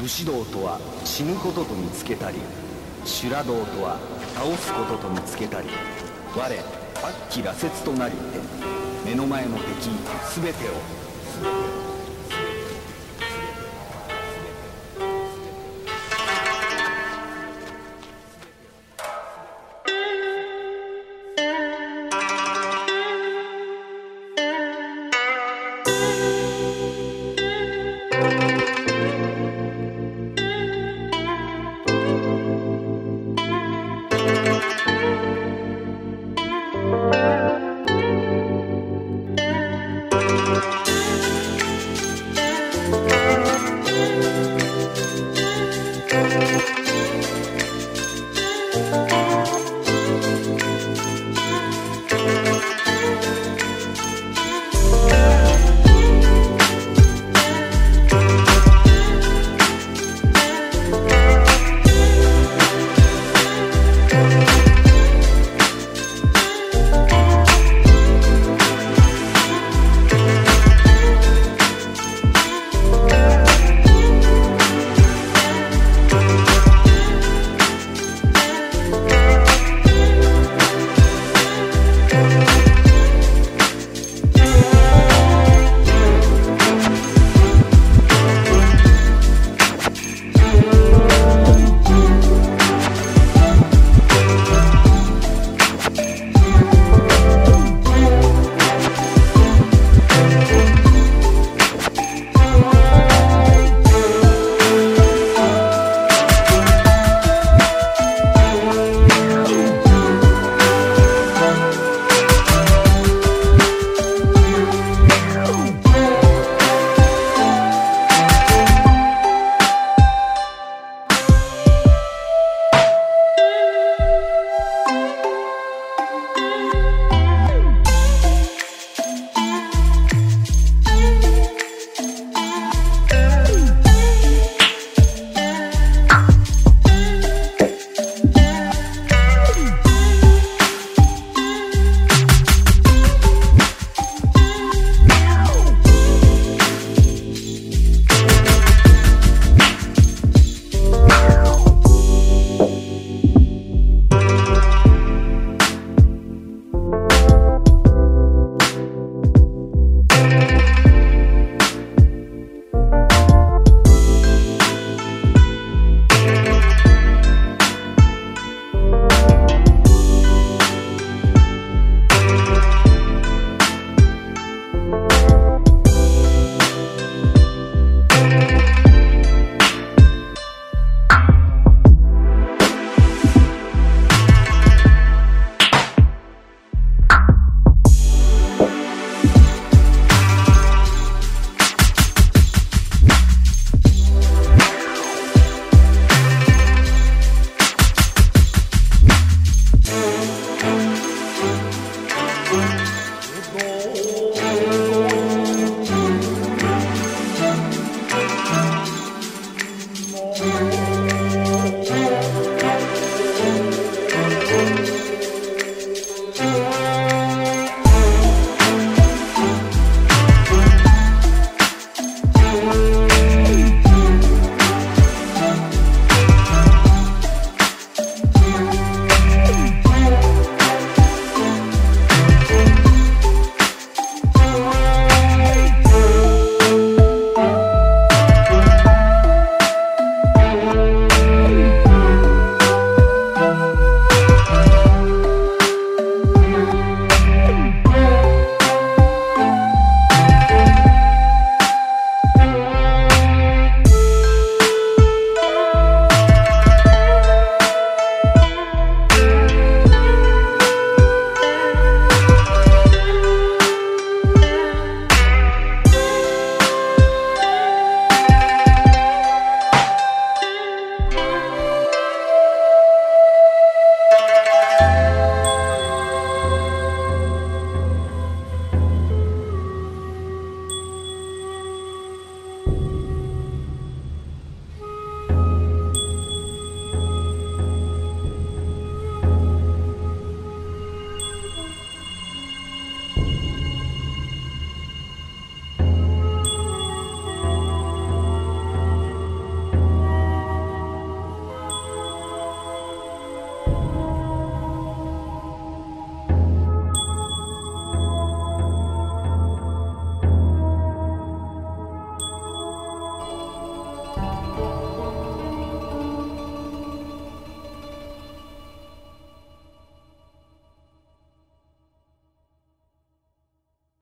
武士道とは死ぬことと見つけたり修羅道とは倒すことと見つけたり我悪鬼羅刹となりて目の前の敵全てを